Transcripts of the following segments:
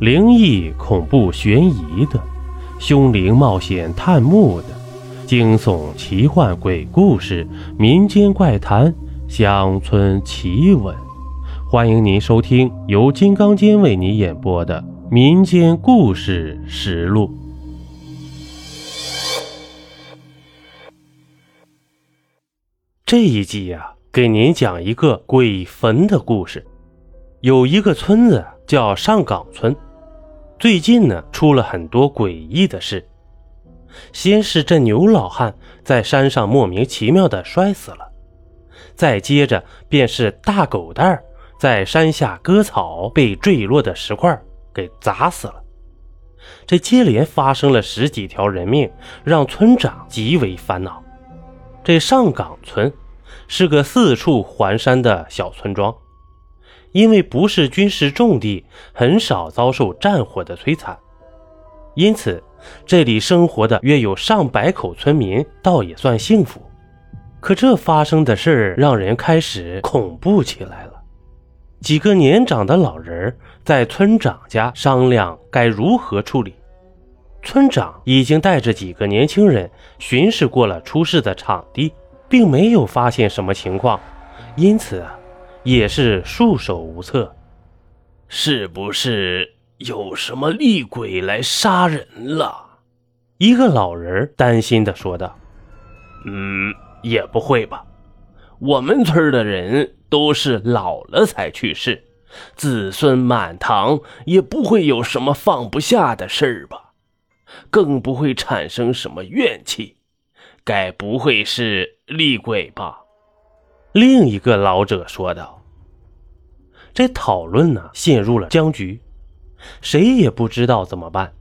灵异、恐怖、悬疑的，凶灵冒险探墓的，惊悚、奇幻、鬼故事、民间怪谈、乡村奇闻，欢迎您收听由金刚间为您演播的《民间故事实录》。这一集呀，给您讲一个鬼坟的故事。有一个村子叫上岗村。最近呢，出了很多诡异的事。先是这牛老汉在山上莫名其妙的摔死了，再接着便是大狗蛋儿在山下割草被坠落的石块给砸死了。这接连发生了十几条人命，让村长极为烦恼。这上岗村是个四处环山的小村庄。因为不是军事重地，很少遭受战火的摧残，因此这里生活的约有上百口村民，倒也算幸福。可这发生的事儿让人开始恐怖起来了。几个年长的老人在村长家商量该如何处理。村长已经带着几个年轻人巡视过了出事的场地，并没有发现什么情况，因此。也是束手无策，是不是有什么厉鬼来杀人了？一个老人担心的说道：“嗯，也不会吧。我们村的人都是老了才去世，子孙满堂，也不会有什么放不下的事儿吧？更不会产生什么怨气，该不会是厉鬼吧？”另一个老者说道。这讨论呢，陷入了僵局，谁也不知道怎么办。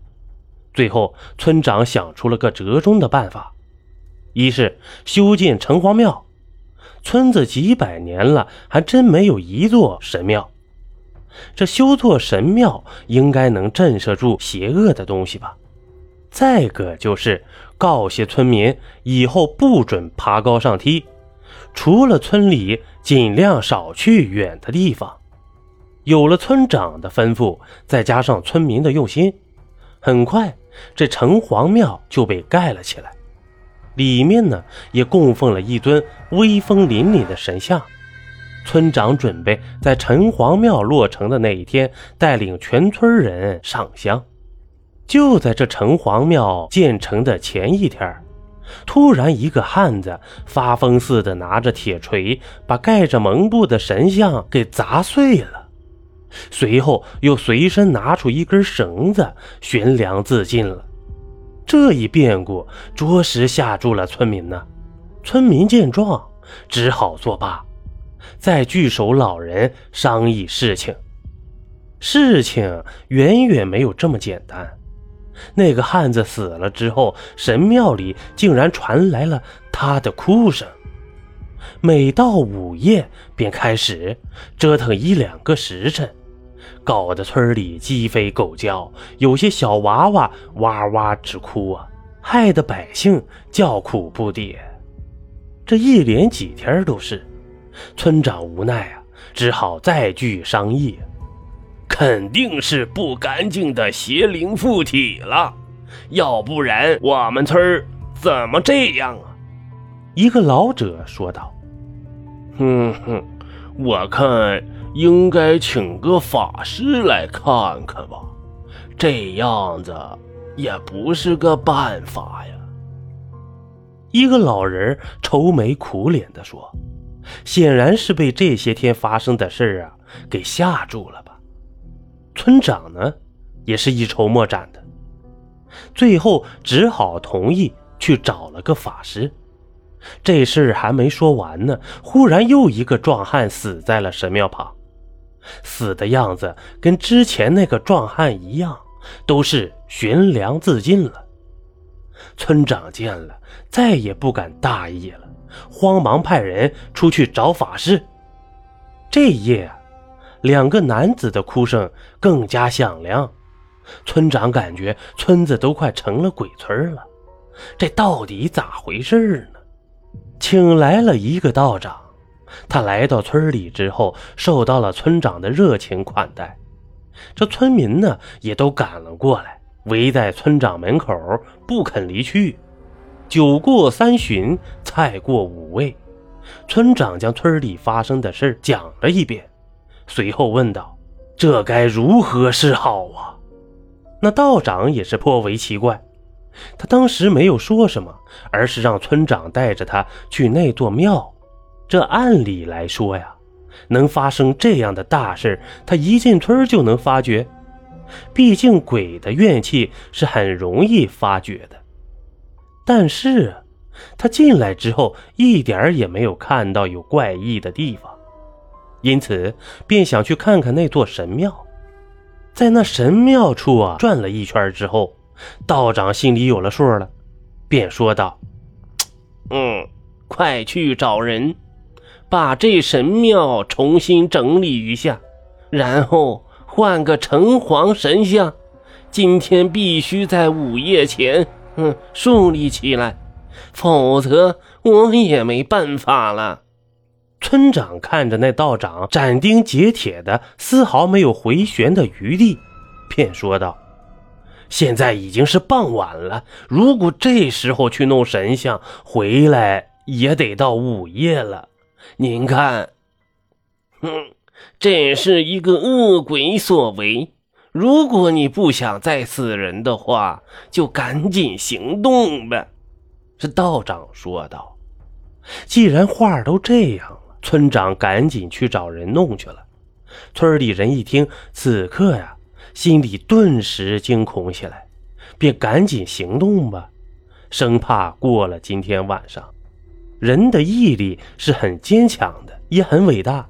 最后，村长想出了个折中的办法：一是修建城隍庙，村子几百年了，还真没有一座神庙。这修座神庙应该能震慑住邪恶的东西吧？再个就是告诫村民以后不准爬高上梯，除了村里，尽量少去远的地方。有了村长的吩咐，再加上村民的用心，很快这城隍庙就被盖了起来。里面呢也供奉了一尊威风凛凛的神像。村长准备在城隍庙落成的那一天，带领全村人上香。就在这城隍庙建成的前一天，突然一个汉子发疯似的拿着铁锤，把盖着蒙布的神像给砸碎了。随后又随身拿出一根绳子悬梁自尽了。这一变故着实吓住了村民呢。村民见状，只好作罢，再聚首老人商议事情。事情远远没有这么简单。那个汉子死了之后，神庙里竟然传来了他的哭声。每到午夜，便开始折腾一两个时辰。搞得村里鸡飞狗叫，有些小娃娃哇哇直哭啊，害得百姓叫苦不迭。这一连几天都是，村长无奈啊，只好再聚商议。肯定是不干净的邪灵附体了，要不然我们村怎么这样啊？一个老者说道：“哼哼，我看。”应该请个法师来看看吧，这样子也不是个办法呀。一个老人愁眉苦脸地说：“显然是被这些天发生的事啊给吓住了吧。”村长呢，也是一筹莫展的，最后只好同意去找了个法师。这事还没说完呢，忽然又一个壮汉死在了神庙旁。死的样子跟之前那个壮汉一样，都是悬梁自尽了。村长见了，再也不敢大意了，慌忙派人出去找法师。这一夜，两个男子的哭声更加响亮。村长感觉村子都快成了鬼村了，这到底咋回事呢？请来了一个道长。他来到村里之后，受到了村长的热情款待，这村民呢也都赶了过来，围在村长门口不肯离去。酒过三巡，菜过五味，村长将村里发生的事讲了一遍，随后问道：“这该如何是好啊？”那道长也是颇为奇怪，他当时没有说什么，而是让村长带着他去那座庙。这按理来说呀，能发生这样的大事，他一进村就能发觉。毕竟鬼的怨气是很容易发觉的。但是，他进来之后一点也没有看到有怪异的地方，因此便想去看看那座神庙。在那神庙处啊转了一圈之后，道长心里有了数了，便说道：“嗯，快去找人，把这神庙重新整理一下，然后换个城隍神像，今天必须在午夜前。”嗯，树立起来，否则我也没办法了。村长看着那道长斩钉截铁的，丝毫没有回旋的余地，便说道：“现在已经是傍晚了，如果这时候去弄神像，回来也得到午夜了。您看，哼，这是一个恶鬼所为。”如果你不想再死人的话，就赶紧行动吧。”这道长说道。既然话都这样了，村长赶紧去找人弄去了。村里人一听，此刻呀，心里顿时惊恐起来，便赶紧行动吧，生怕过了今天晚上。人的毅力是很坚强的，也很伟大。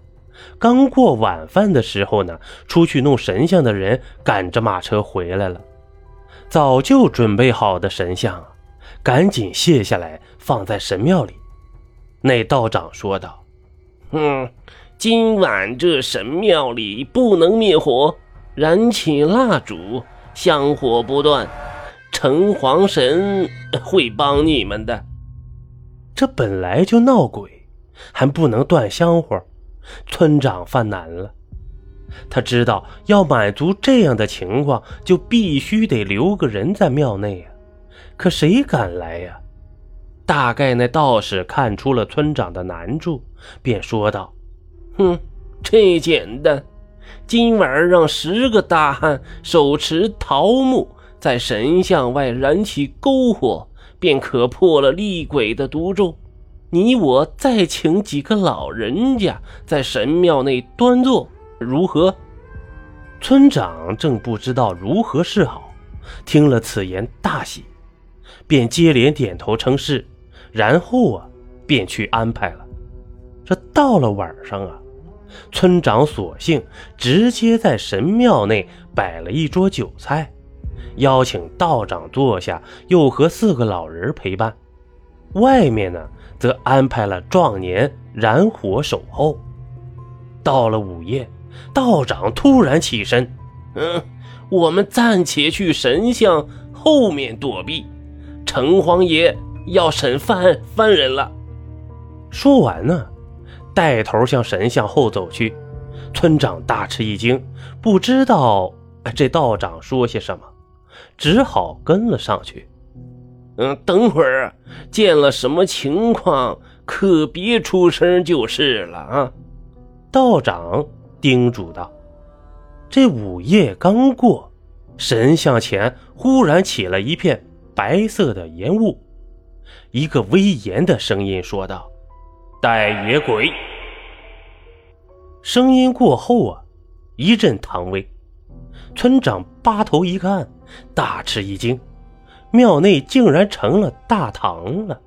刚过晚饭的时候呢，出去弄神像的人赶着马车回来了。早就准备好的神像，赶紧卸下来放在神庙里。那道长说道：“嗯，今晚这神庙里不能灭火，燃起蜡烛，香火不断，城隍神会帮你们的。这本来就闹鬼，还不能断香火。”村长犯难了，他知道要满足这样的情况，就必须得留个人在庙内呀。可谁敢来呀？大概那道士看出了村长的难处，便说道：“哼，这简单，今晚让十个大汉手持桃木，在神像外燃起篝火，便可破了厉鬼的毒咒。”你我再请几个老人家在神庙内端坐，如何？村长正不知道如何是好，听了此言大喜，便接连点头称是，然后啊，便去安排了。这到了晚上啊，村长索性直接在神庙内摆了一桌酒菜，邀请道长坐下，又和四个老人陪伴。外面呢？则安排了壮年燃火守候。到了午夜，道长突然起身：“嗯，我们暂且去神像后面躲避。城隍爷要审犯犯人了。”说完呢，带头向神像后走去。村长大吃一惊，不知道这道长说些什么，只好跟了上去。嗯，等会儿见了什么情况，可别出声就是了啊！道长叮嘱道。这午夜刚过，神像前忽然起了一片白色的烟雾，一个威严的声音说道：“带野鬼。”声音过后啊，一阵唐威，村长扒头一看，大吃一惊。庙内竟然成了大堂了。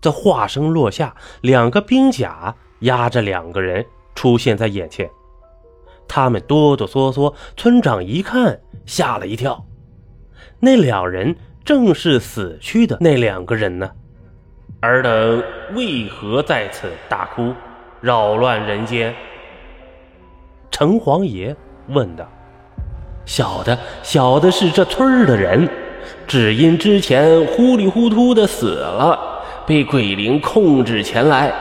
这话声落下，两个兵甲压着两个人出现在眼前。他们哆哆嗦嗦，村长一看吓了一跳。那两人正是死去的那两个人呢。尔等为何在此大哭，扰乱人间？城隍爷问道。小的，小的是这村儿的人。只因之前糊里糊涂的死了，被鬼灵控制前来，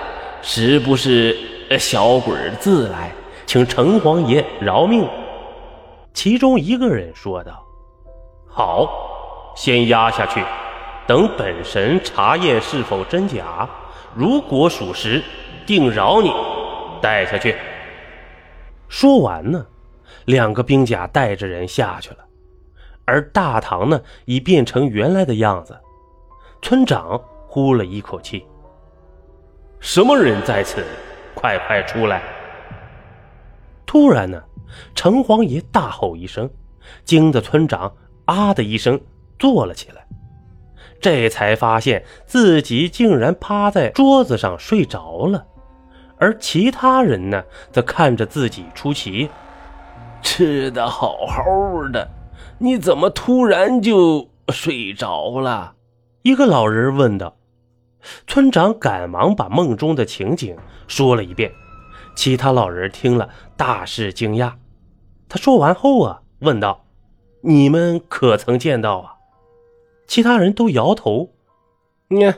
实不是小鬼自来，请城隍爷饶命。其中一个人说道：“好，先压下去，等本神查验是否真假。如果属实，定饶你。带下去。”说完呢，两个兵甲带着人下去了，而大堂呢已变成原来的样子。村长呼了一口气：“什么人在此？快快出来！”突然呢。城隍爷大吼一声，惊得村长啊的一声坐了起来，这才发现自己竟然趴在桌子上睡着了，而其他人呢，则看着自己出奇。吃的好好的，你怎么突然就睡着了？一个老人问道。村长赶忙把梦中的情景说了一遍，其他老人听了大是惊讶。他说完后啊，问道：“你们可曾见到啊？”其他人都摇头。那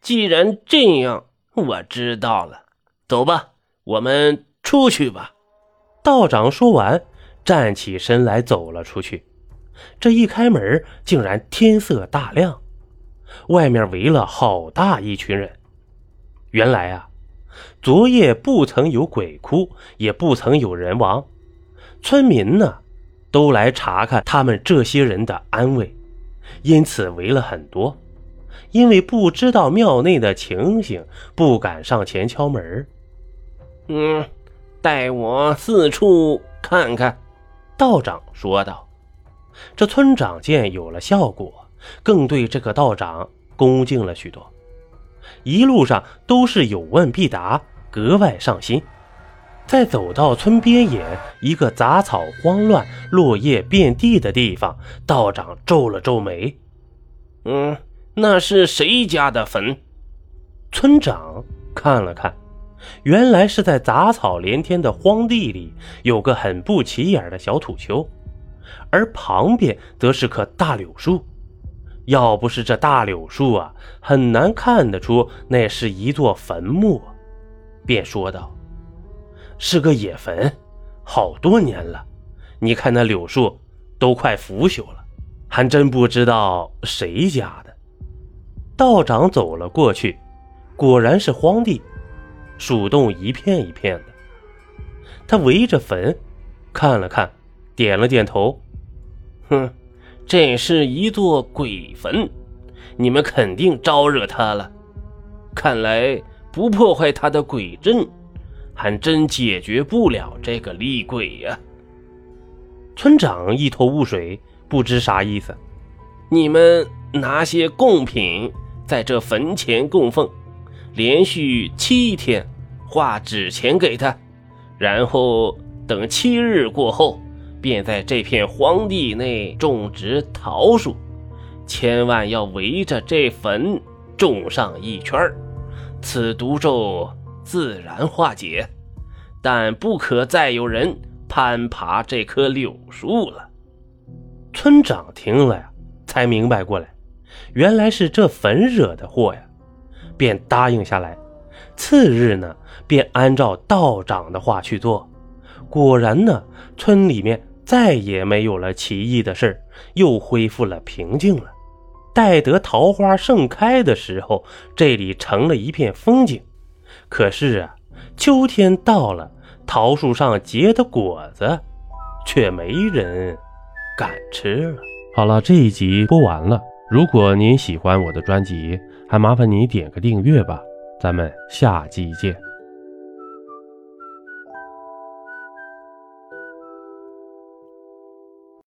既然这样，我知道了。走吧，我们出去吧。道长说完，站起身来走了出去。这一开门，竟然天色大亮，外面围了好大一群人。原来啊，昨夜不曾有鬼哭，也不曾有人亡。村民呢，都来查看他们这些人的安危，因此围了很多。因为不知道庙内的情形，不敢上前敲门。嗯，带我四处看看。”道长说道。这村长见有了效果，更对这个道长恭敬了许多。一路上都是有问必答，格外上心。在走到村边沿一个杂草荒乱、落叶遍地的地方，道长皱了皱眉：“嗯，那是谁家的坟？”村长看了看，原来是在杂草连天的荒地里有个很不起眼的小土丘，而旁边则是棵大柳树。要不是这大柳树啊，很难看得出那是一座坟墓。便说道。是个野坟，好多年了。你看那柳树都快腐朽了，还真不知道谁家的。道长走了过去，果然是荒地，鼠洞一片一片的。他围着坟看了看，点了点头：“哼，这是一座鬼坟，你们肯定招惹他了。看来不破坏他的鬼阵。”还真解决不了这个厉鬼呀！村长一头雾水，不知啥意思。你们拿些贡品在这坟前供奉，连续七天画纸钱给他，然后等七日过后，便在这片荒地内种植桃树，千万要围着这坟种上一圈此毒咒。自然化解，但不可再有人攀爬这棵柳树了。村长听了呀，才明白过来，原来是这坟惹的祸呀，便答应下来。次日呢，便按照道长的话去做。果然呢，村里面再也没有了奇异的事又恢复了平静了。待得桃花盛开的时候，这里成了一片风景。可是啊，秋天到了，桃树上结的果子，却没人敢吃了。好了，这一集播完了。如果您喜欢我的专辑，还麻烦你点个订阅吧。咱们下期见。